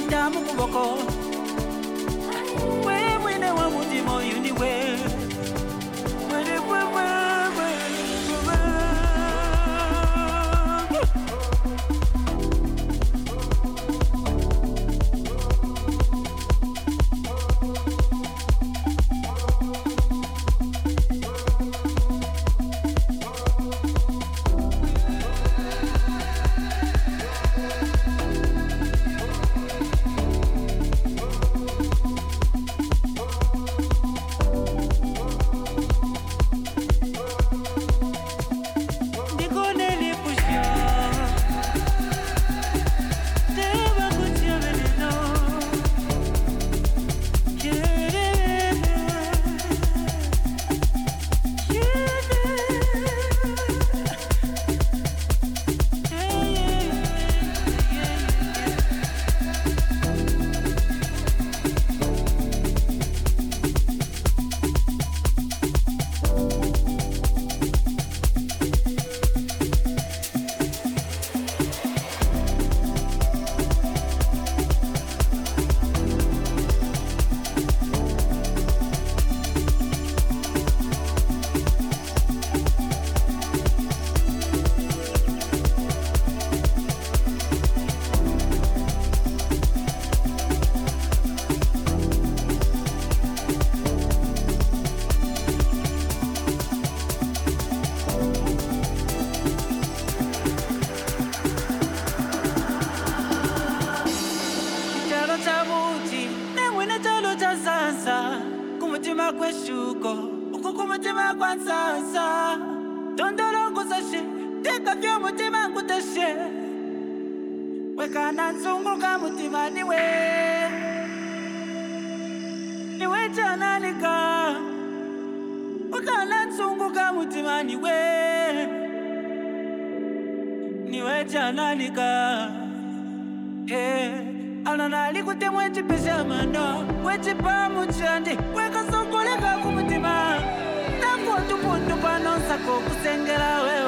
muddamu kuboko wewe ne wamutima oyuniwe wetipezamano wechipamu chandi wekasongoleka kumutima tangu watupundu pano nsako kusengelawe